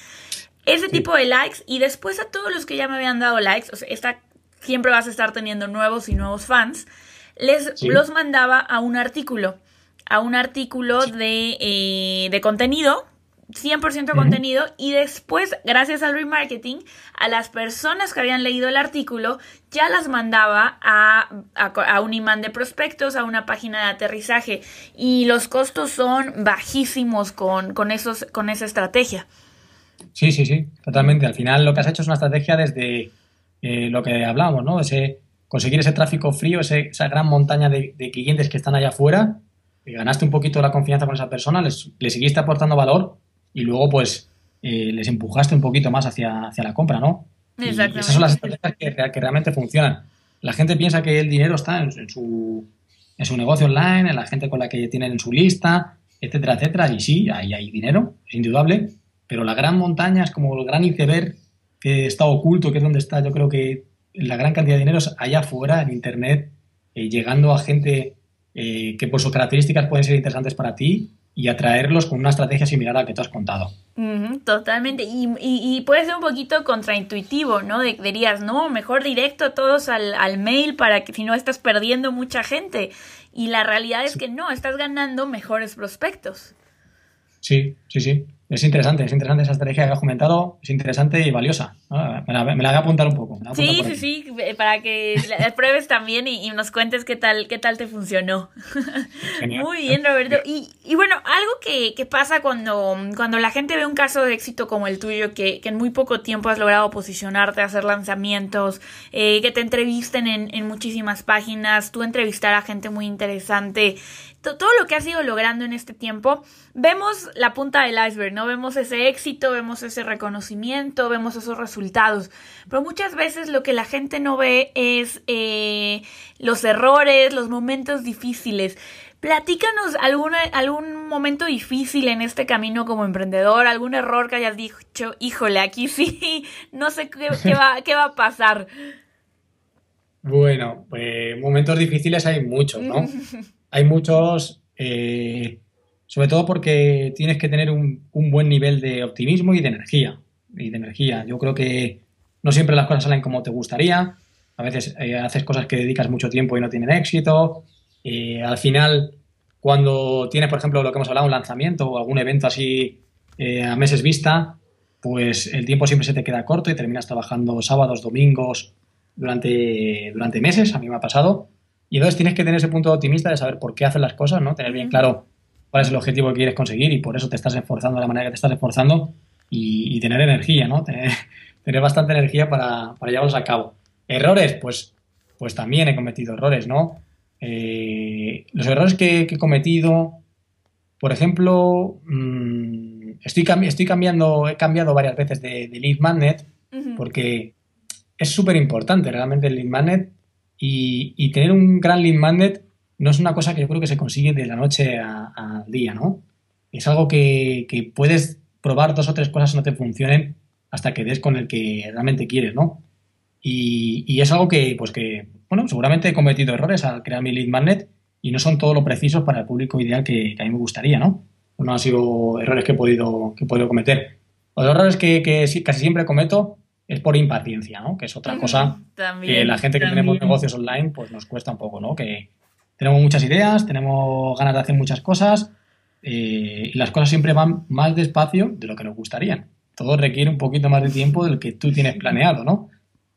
Ese tipo de likes y después a todos los que ya me habían dado likes, o sea, esta, siempre vas a estar teniendo nuevos y nuevos fans, les los mandaba a un artículo, a un artículo de, eh, de contenido 100% contenido y después, gracias al remarketing, a las personas que habían leído el artículo, ya las mandaba a, a, un imán de prospectos, a una página de aterrizaje y los costos son bajísimos con, con, esos, con esa estrategia.
Sí, sí, sí, totalmente. Al final lo que has hecho es una estrategia desde eh, lo que hablamos, ¿no? Ese, conseguir ese tráfico frío, esa gran montaña de, clientes que están allá afuera, y ganaste un poquito la confianza con esa persona, les, les seguiste aportando valor y luego pues eh, les empujaste un poquito más hacia, hacia la compra, ¿no? Exactamente. esas son las estrategias que, realmente funcionan. La gente piensa que el dinero está en, su, en su negocio online, en la gente con la que tienen en su lista, etcétera, etcétera. Y sí, ahí hay dinero, es indudable, pero la gran montaña es como el gran iceberg que está oculto, que es donde está, yo creo que la gran cantidad de dinero es allá afuera, en Internet, eh, llegando a gente eh, que por sus características pueden ser interesantes para ti y atraerlos con una estrategia similar a la que tú has contado.
totalmente. Y, y, puede ser un poquito contraintuitivo, ¿no? De, dirías, no, mejor directo todos al, al, mail para que si no estás perdiendo mucha gente. Y la realidad es que no, estás ganando mejores prospectos.
Sí, sí, sí. Es interesante, es interesante esa estrategia que has comentado, es interesante y valiosa. Me, la, voy a apuntar un poco.
Sí, sí, sí, para que la pruebes también y, nos cuentes qué tal, qué tal te funcionó. Muy bien, Roberto. Y, y bueno, algo que, que, pasa cuando, cuando la gente ve un caso de éxito como el tuyo, que, que en muy poco tiempo has logrado posicionarte, hacer lanzamientos, eh, que te entrevisten en, en muchísimas páginas, tú entrevistar a gente muy interesante, todo lo que has ido logrando en este tiempo, vemos la punta del iceberg, ¿no? Vemos ese éxito, vemos ese reconocimiento, vemos esos resultados. Pero muchas veces lo que la gente no ve es eh, los errores, los momentos difíciles. Platícanos alguna, algún momento difícil en este camino como emprendedor, algún error que hayas dicho, híjole, aquí sí, no sé qué, va, qué va a pasar.
Bueno, pues momentos difíciles hay muchos, ¿no? hay muchos, eh, sobre todo porque tienes que tener un, buen nivel de optimismo y de energía. Y de energía. Yo creo que no siempre las cosas salen como te gustaría. A veces eh, haces cosas que dedicas mucho tiempo y no tienen éxito. Eh, al final, cuando tienes, por ejemplo, lo que hemos hablado, un lanzamiento o algún evento así a meses vista, pues el tiempo siempre se te queda corto y terminas trabajando sábados, domingos, durante, durante meses, a mí me ha pasado. Y entonces tienes que tener ese punto optimista de saber por qué haces las cosas, ¿no? Tener bien claro cuál es el objetivo que quieres conseguir y por eso te estás esforzando de la manera que te estás esforzando y, tener energía, ¿no? Tener, tener bastante energía para, para, llevarlos a cabo. Errores, pues, pues también he cometido errores, ¿no? Eh, los errores que, he cometido, por ejemplo, mmm, estoy, estoy cambiando, he cambiado varias veces de, lead magnet porque es súper importante realmente el lead magnet y, tener un gran lead magnet no es una cosa que yo creo que se consigue de la noche al día, ¿no? Es algo que, puedes probar dos o tres cosas no te funcionen hasta que des con el que realmente quieres, ¿no? Y, es algo que, pues que, bueno, seguramente he cometido errores al crear mi lead magnet y no son todo lo precisos para el público ideal que, a mí me gustaría, ¿no? No han sido errores que he podido, que he cometer. Los errores que, que casi siempre cometo es por impaciencia, ¿no? Que es otra cosa que la gente que tenemos negocios online pues nos cuesta un poco, ¿no? Que tenemos muchas ideas, tenemos ganas de hacer muchas cosas eh, y las cosas siempre van más despacio de lo que nos gustarían. Todo requiere un poquito más de tiempo del que tú tienes planeado, ¿no?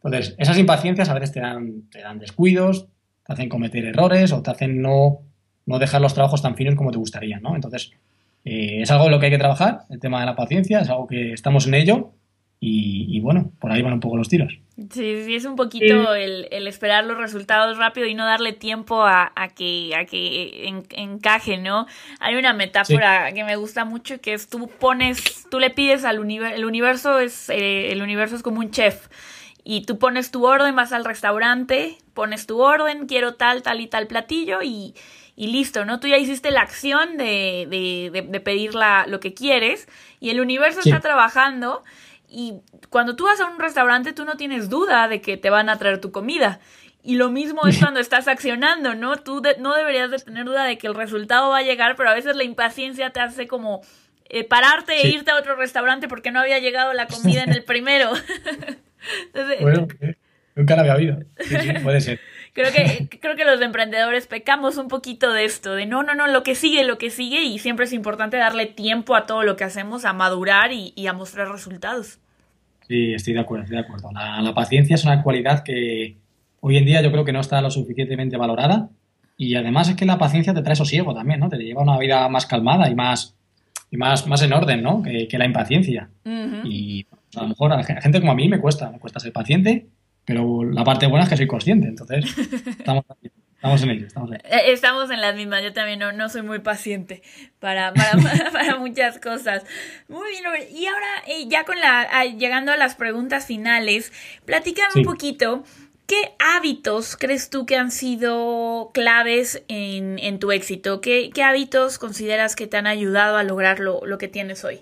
Entonces, esas impaciencias a veces te dan, te dan descuidos, te hacen cometer errores o te hacen no, no dejar los trabajos tan finos como te gustaría, ¿no? Entonces, eh, es algo en lo que hay que trabajar, el tema de la paciencia, es algo que estamos en ello y, bueno, por ahí van un poco los tiros.
Sí, sí, es un poquito el, esperar los resultados rápido y no darle tiempo a, que, a que encaje, ¿no? Hay una metáfora que me gusta mucho que es tú pones, tú le pides al universo, el universo es, eh, el universo es como un chef y tú pones tu orden, vas al restaurante, pones tu orden, quiero tal, tal y tal platillo y, y listo, ¿no? Tú ya hiciste la acción de, de, de, pedir la, lo que quieres y el universo está trabajando y cuando tú vas a un restaurante, tú no tienes duda de que te van a traer tu comida. Y lo mismo es cuando estás accionando, ¿no? Tú no deberías de tener duda de que el resultado va a llegar, pero a veces la impaciencia te hace como eh, pararte e irte a otro restaurante porque no había llegado la comida en el primero.
bueno, nunca la había habido. Sí, sí, puede ser.
Creo que, creo que los emprendedores pecamos un poquito de esto, de no, no, no, lo que sigue, lo que sigue, y siempre es importante darle tiempo a todo lo que hacemos, a madurar y, a mostrar resultados.
Sí, estoy de acuerdo, estoy de acuerdo. La, paciencia es una cualidad que hoy en día yo creo que no está lo suficientemente valorada. Y además es que la paciencia te trae sosiego también, ¿no? Te lleva a una vida más calmada y más, y más, más en orden, ¿no? Que, la impaciencia. Y a lo mejor a la gente como a mí me cuesta, me cuesta ser paciente pero la parte buena es que soy consciente, entonces estamos, estamos en ello. Estamos,
eh, estamos en las mismas, yo también no, soy muy paciente para, para, para, muchas cosas. Muy bien, y ahora eh, ya con la, llegando a las preguntas finales, platícame un poquito. ¿Qué hábitos crees tú que han sido claves en, en tu éxito? ¿Qué, ¿Qué, hábitos consideras que te han ayudado a lograr lo, lo que tienes hoy?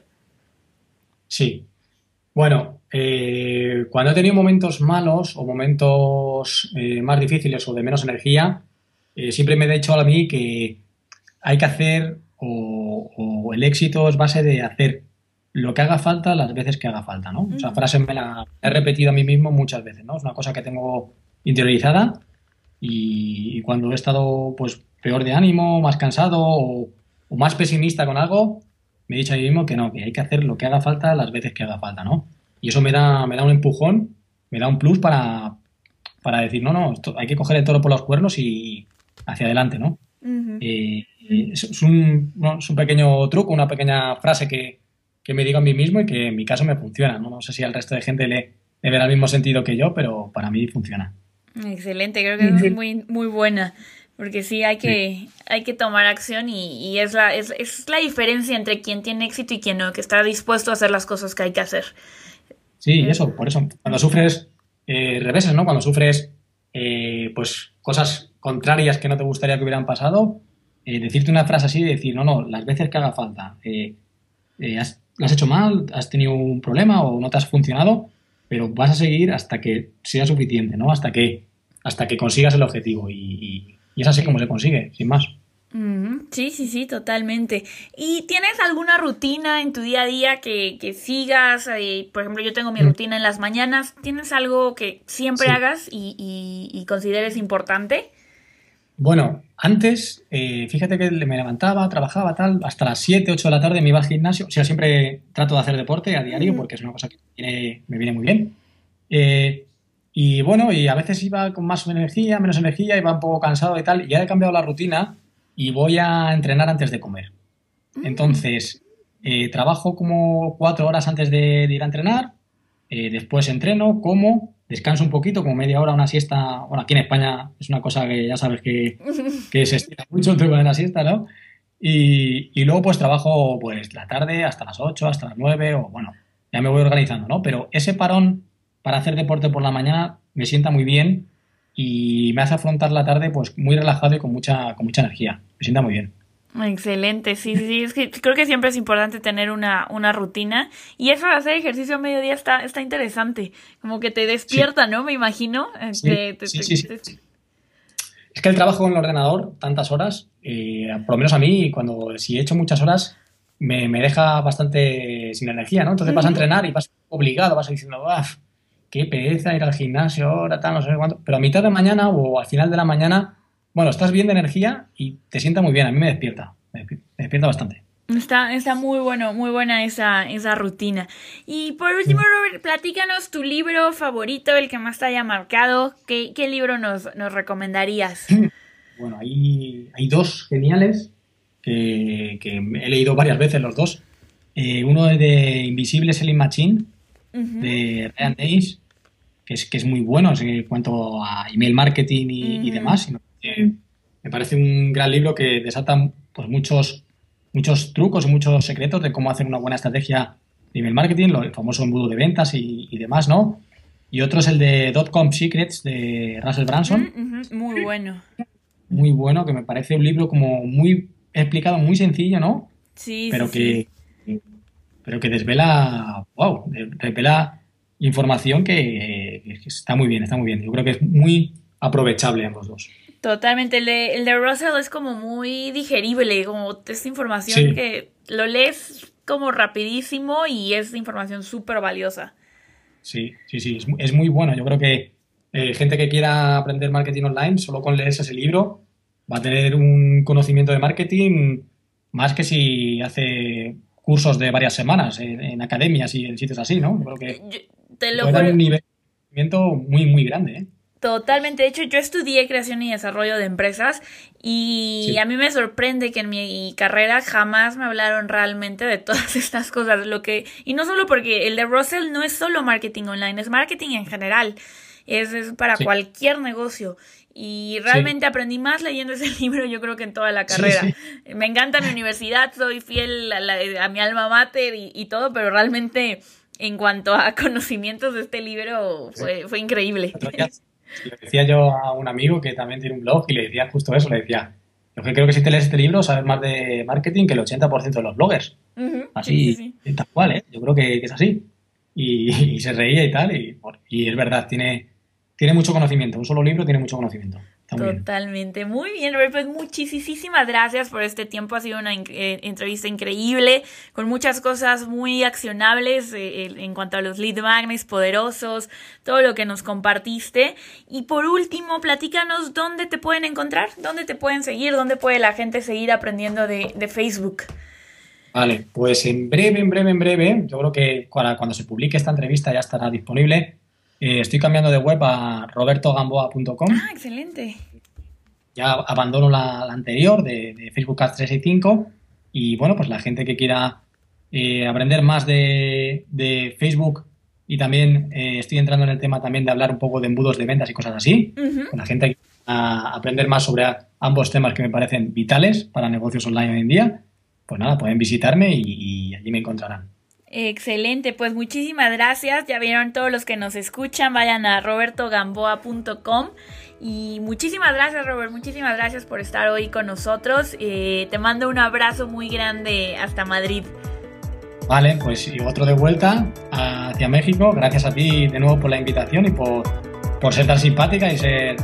Sí, bueno, eh, cuando he tenido momentos malos o momentos eh, más difíciles o de menos energía, eh, siempre me he dicho a mí que hay que hacer o, el éxito es base de hacer lo que haga falta las veces que haga falta, ¿no? Esa frase me la he repetido a mí mismo muchas veces, ¿no? Es una cosa que tengo interiorizada y, cuando he estado pues peor de ánimo, más cansado o, o más pesimista con algo, me he dicho a mí mismo que no, que hay que hacer lo que haga falta las veces que haga falta, ¿no? Y eso me da, me da un empujón, me da un plus para, para decir, no, no, hay que coger el toro por los cuernos y hacia adelante, ¿no? Eh, es, un, es, un, pequeño truco, una pequeña frase que, que, me digo a mí mismo y que en mi caso me funciona, ¿no? No sé si al resto de gente le, le verá el mismo sentido que yo, pero para mí funciona.
Excelente, creo que es muy, muy buena. Porque sí, hay que, hay que tomar acción y, es, la, es, es, la diferencia entre quien tiene éxito y quien no, que está dispuesto a hacer las cosas que hay que hacer.
Sí, eh, eso, por eso. Cuando sufres eh, reveses, ¿no? Cuando sufres eh, pues cosas contrarias que no te gustaría que hubieran pasado, decirte una frase así y decir, no, no, las veces que haga falta, has, lo has hecho mal, has tenido un problema o no te has funcionado, pero vas a seguir hasta que sea suficiente, ¿no? Hasta que, hasta que consigas el objetivo y y es así como se consigue, sin más.
Sí, sí, sí, totalmente. ¿Y tienes alguna rutina en tu día a día que, sigas? Eh, por ejemplo, yo tengo mi mm. rutina en las mañanas. ¿Tienes algo que siempre hagas y, consideres importante?
Bueno, antes, eh, fíjate que me levantaba, trabajaba tal, hasta las 7, 8 de la tarde me iba al gimnasio. O sea, siempre trato de hacer deporte a diario porque es una cosa que me viene muy bien. Eh, y bueno, y a veces iba con más energía, menos energía, iba un poco cansado y tal. Y ya he cambiado la rutina y voy a entrenar antes de comer. Mm. Entonces, eh, trabajo como cuatro horas antes de, ir a entrenar, después entreno, como, descanso un poquito, como media hora, una siesta. Bueno, aquí en España es una cosa que ya sabes que, que se estira mucho el tema de la siesta, ¿no? Y, y, luego pues trabajo pues la tarde hasta las 8, hasta las 9 o bueno, ya me voy organizando, ¿no? Pero ese parón para hacer deporte por la mañana me sienta muy bien y me hace afrontar la tarde pues muy relajado y con mucha, con mucha energía. Me sienta muy bien.
Excelente, sí, sí, es que creo que siempre es importante tener una, una rutina y eso de hacer ejercicio a mediodía está, está interesante, como que te despierta, ¿no? Me imagino.
Sí, sí, sí, Es que el trabajo con el ordenador, tantas horas, eh, por lo menos a mí, cuando si he hecho muchas horas, me, me deja bastante sin energía, ¿no? Entonces vas a entrenar y vas obligado, vas diciendo, ¡ah! Qué pereza ir al gimnasio ahora, tal, no sé cuánto. Pero a mitad de mañana o al final de la mañana bueno, estás bien de energía y te sienta muy bien. A mí me despierta, me despierta bastante.
Está, está muy bueno, muy buena esa, esa rutina. Y por último, Robert, platícanos tu libro favorito, el que más te haya marcado. ¿Qué, qué libro nos, nos, recomendarías?
Bueno, hay, hay dos geniales que, que, he leído varias veces los dos. Eh, uno es de Invisible Selling Machine, de Ryan Days, que es, que es muy bueno en cuanto a email marketing y, y demás me parece un gran libro que desata pues, muchos, muchos trucos y muchos secretos de cómo hacer una buena estrategia de email marketing, el famoso embudo de ventas y, demás, ¿no? Y otro es el de Dotcom Secrets de Russell Branson.
Muy bueno.
Muy bueno, que me parece un libro como muy explicado, muy sencillo, ¿no?
Sí,
pero que pero que desvela, wow, desvela información que, que, está muy bien, está muy bien. Yo creo que es muy aprovechable ambos dos.
Totalmente, el de, el de Russell es como muy digerible, como esta información que lo lees como rapidísimo y es información súper valiosa.
Sí, sí, sí, es, muy bueno. Yo creo que eh, gente que quiera aprender marketing online, solo con leerse ese libro, va a tener un conocimiento de marketing más que si hace cursos de varias semanas en, academias y en sitios así, ¿no? Yo creo que te lo puede dar un nivel de conocimiento muy, muy grande, ¿eh?
Totalmente. De hecho, yo estudié creación y desarrollo de empresas y a mí me sorprende que en mi carrera jamás me hablaron realmente de todas estas cosas. Lo que y no solo porque el de Russell no es solo marketing online, es marketing en general. Es, para cualquier negocio. Y realmente aprendí más leyendo ese libro, yo creo que en toda la carrera. me encanta mi universidad, soy fiel a, mi alma mater y, y todo, pero realmente en cuanto a conocimientos de este libro fue, fue increíble.
Le decía yo a un amigo que también tiene un blog y le decía justo eso, le decía, yo creo que si te lees este libro sabes más de marketing que el 80% de los bloggers. Así, tal cual, ¿eh? Yo creo que, es así. Y, se reía y tal, y, y es verdad, tiene, tiene mucho conocimiento. Un solo libro tiene mucho conocimiento.
Totalmente. Muy bien, Robert. Pues muchísimas gracias por este tiempo. Ha sido una eh, entrevista increíble, con muchas cosas muy accionables eh, en cuanto a los lead magnets poderosos, todo lo que nos compartiste. Y por último, platícanos dónde te pueden encontrar, dónde te pueden seguir, dónde puede la gente seguir aprendiendo de, de Facebook.
Vale, pues en breve, en breve, en breve, yo creo que cuando se publique esta entrevista ya estará disponible eh, estoy cambiando de web a robertogamboa.com.
Ah, excelente.
Ya abandono la, anterior de, Facebook Ads 365 y bueno, pues la gente que quiera eh, aprender más de, Facebook y también eh, estoy entrando en el tema también de hablar un poco de embudos de ventas y cosas así. Con la gente que quiera aprender más sobre ambos temas que me parecen vitales para negocios online hoy en día, pues nada, pueden visitarme y allí me encontrarán.
Excelente, pues muchísimas gracias. Ya vieron todos los que nos escuchan, vayan a robertogamboa.com y muchísimas gracias Robert, muchísimas gracias por estar hoy con nosotros. Eh, te mando un abrazo muy grande hasta Madrid.
Vale, pues y otro de vuelta hacia México. Gracias a ti de nuevo por la invitación y por, por ser tan simpática y ser,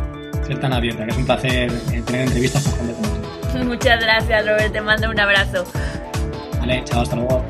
ser tan abierta, que es un placer tener entrevistas con gente
Muchas gracias Robert, te mando un abrazo.
Vale, chao, hasta luego.